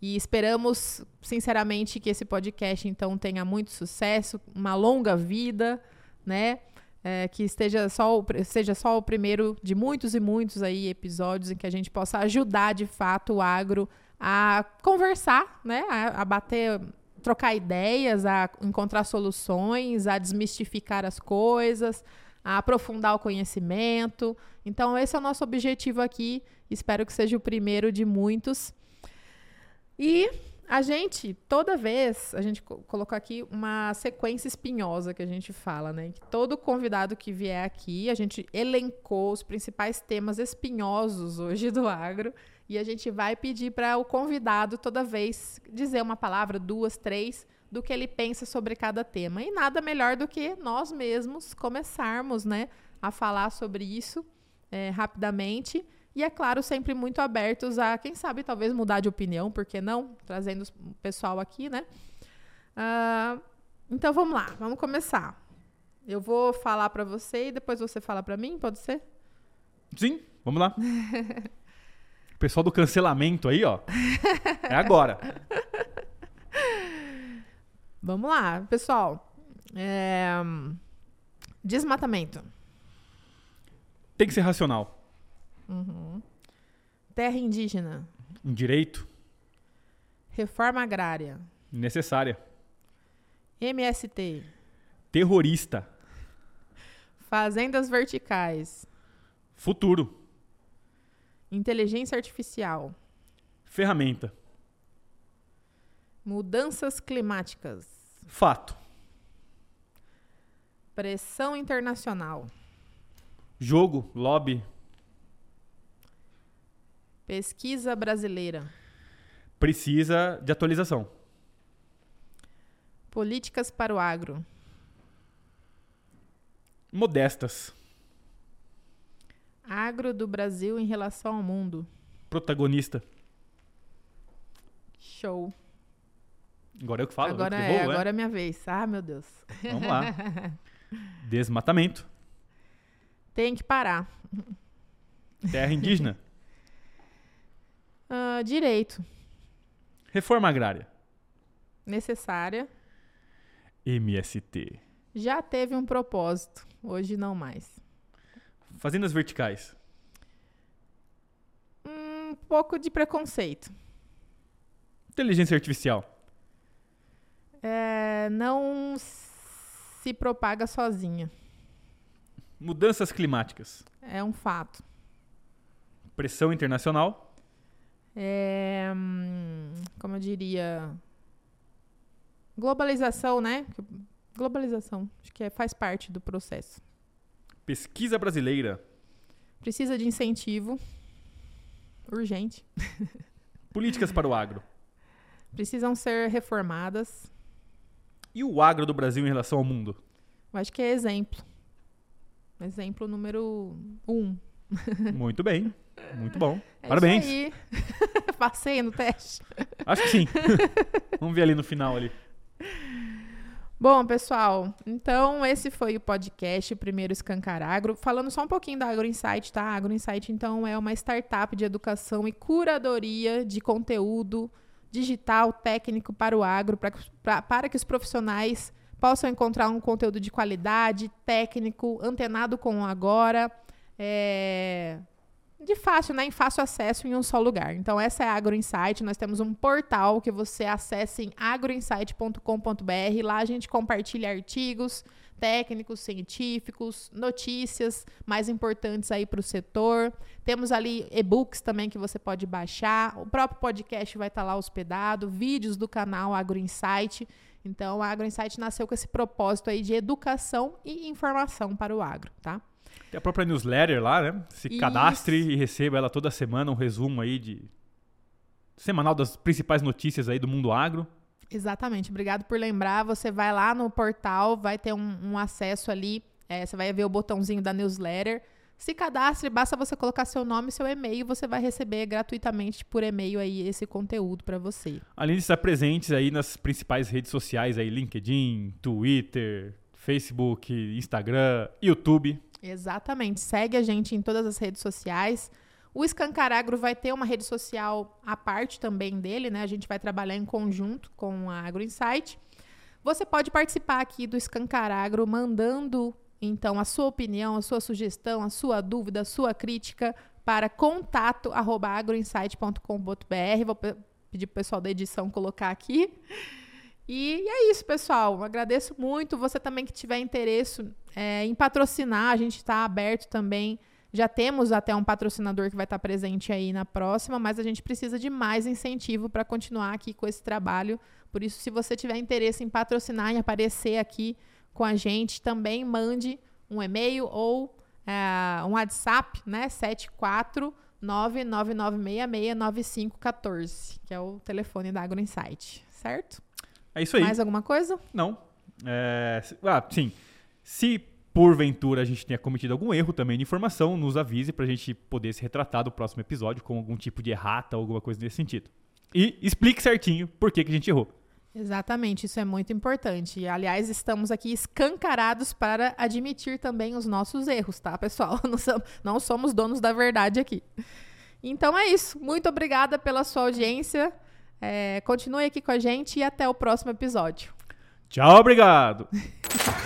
E esperamos, sinceramente, que esse podcast então tenha muito sucesso, uma longa vida, né? É, que esteja só o, seja só o primeiro de muitos e muitos aí episódios em que a gente possa ajudar de fato o agro a conversar, né? A, a bater, trocar ideias, a encontrar soluções, a desmistificar as coisas, a aprofundar o conhecimento. Então, esse é o nosso objetivo aqui. Espero que seja o primeiro de muitos. E a gente, toda vez, a gente colocou aqui uma sequência espinhosa que a gente fala, né? Que todo convidado que vier aqui, a gente elencou os principais temas espinhosos hoje do agro. E a gente vai pedir para o convidado, toda vez, dizer uma palavra, duas, três, do que ele pensa sobre cada tema. E nada melhor do que nós mesmos começarmos né, a falar sobre isso é, rapidamente. E, é claro, sempre muito abertos a, quem sabe, talvez mudar de opinião, por que não? Trazendo o pessoal aqui, né? Uh, então, vamos lá, vamos começar. Eu vou falar para você e depois você fala para mim, pode ser? Sim, vamos lá. [laughs] o pessoal do cancelamento aí, ó. É agora. [laughs] Vamos lá, pessoal. É... Desmatamento. Tem que ser racional. Uhum. Terra indígena. Um direito. Reforma agrária. Necessária. MST. Terrorista. Fazendas verticais. Futuro. Inteligência artificial. Ferramenta. Mudanças climáticas. Fato. Pressão internacional. Jogo, lobby. Pesquisa brasileira. Precisa de atualização. Políticas para o agro. Modestas. Agro do Brasil em relação ao mundo. Protagonista. Show. Agora eu que falo. agora eu que é, vou, agora é minha vez. Ah, meu Deus. Vamos lá. [laughs] Desmatamento. Tem que parar. Terra indígena. [laughs] Ah, direito. Reforma agrária. Necessária. MST. Já teve um propósito. Hoje não mais. Fazendas verticais. Um pouco de preconceito. Inteligência artificial. É, não se propaga sozinha. Mudanças climáticas. É um fato. Pressão internacional. É, hum, como eu diria, globalização, né? Globalização, acho que é, faz parte do processo. Pesquisa brasileira. Precisa de incentivo urgente. [laughs] Políticas para o agro. Precisam ser reformadas. E o agro do Brasil em relação ao mundo? Eu acho que é exemplo. Exemplo número um. [laughs] Muito bem. Muito bom. É Parabéns. Isso aí. [laughs] Passei no teste. Acho que sim. Vamos ver ali no final ali. Bom, pessoal, então esse foi o podcast Primeiro Escancar Agro. Falando só um pouquinho da Agro Insight, tá? A Agro Insight, então, é uma startup de educação e curadoria de conteúdo digital técnico para o agro, pra, pra, para que os profissionais possam encontrar um conteúdo de qualidade, técnico, antenado com o agora, é, de fácil, né, em fácil acesso em um só lugar. Então essa é a Agro Insight, nós temos um portal que você acessa em agroinsight.com.br, lá a gente compartilha artigos técnicos, científicos, notícias mais importantes aí para o setor. Temos ali e-books também que você pode baixar. O próprio podcast vai estar tá lá hospedado, vídeos do canal Agro Insight. Então, a Agro Insight nasceu com esse propósito aí de educação e informação para o agro, tá? Tem a própria newsletter lá, né? Se Isso. cadastre e receba ela toda semana, um resumo aí de semanal das principais notícias aí do mundo agro. Exatamente, obrigado por lembrar. Você vai lá no portal, vai ter um, um acesso ali, é, você vai ver o botãozinho da newsletter. Se cadastre, basta você colocar seu nome e seu e-mail, você vai receber gratuitamente por e-mail aí esse conteúdo para você. Além de estar presentes aí nas principais redes sociais aí, LinkedIn, Twitter, Facebook, Instagram, YouTube. Exatamente. Segue a gente em todas as redes sociais. O Escancaragro vai ter uma rede social à parte também dele, né? A gente vai trabalhar em conjunto com a Agro Insight. Você pode participar aqui do Escancaragro mandando então a sua opinião, a sua sugestão, a sua dúvida, a sua crítica para contato@agroinsight.com.br. Vou pedir para o pessoal da edição colocar aqui. E é isso, pessoal. Agradeço muito. Você também que tiver interesse é, em patrocinar, a gente está aberto também. Já temos até um patrocinador que vai estar presente aí na próxima, mas a gente precisa de mais incentivo para continuar aqui com esse trabalho. Por isso, se você tiver interesse em patrocinar, em aparecer aqui com a gente, também mande um e-mail ou é, um WhatsApp, né? 74999669514, que é o telefone da AgroInsight, certo? É isso aí. Mais alguma coisa? Não. É, ah, sim. Se porventura a gente tenha cometido algum erro também de informação, nos avise para a gente poder se retratar do próximo episódio com algum tipo de errata ou alguma coisa nesse sentido. E explique certinho por que, que a gente errou. Exatamente, isso é muito importante. E, aliás, estamos aqui escancarados para admitir também os nossos erros, tá, pessoal? [laughs] Não somos, não somos donos da verdade aqui. Então é isso. Muito obrigada pela sua audiência. É, continue aqui com a gente e até o próximo episódio. Tchau, obrigado! [laughs]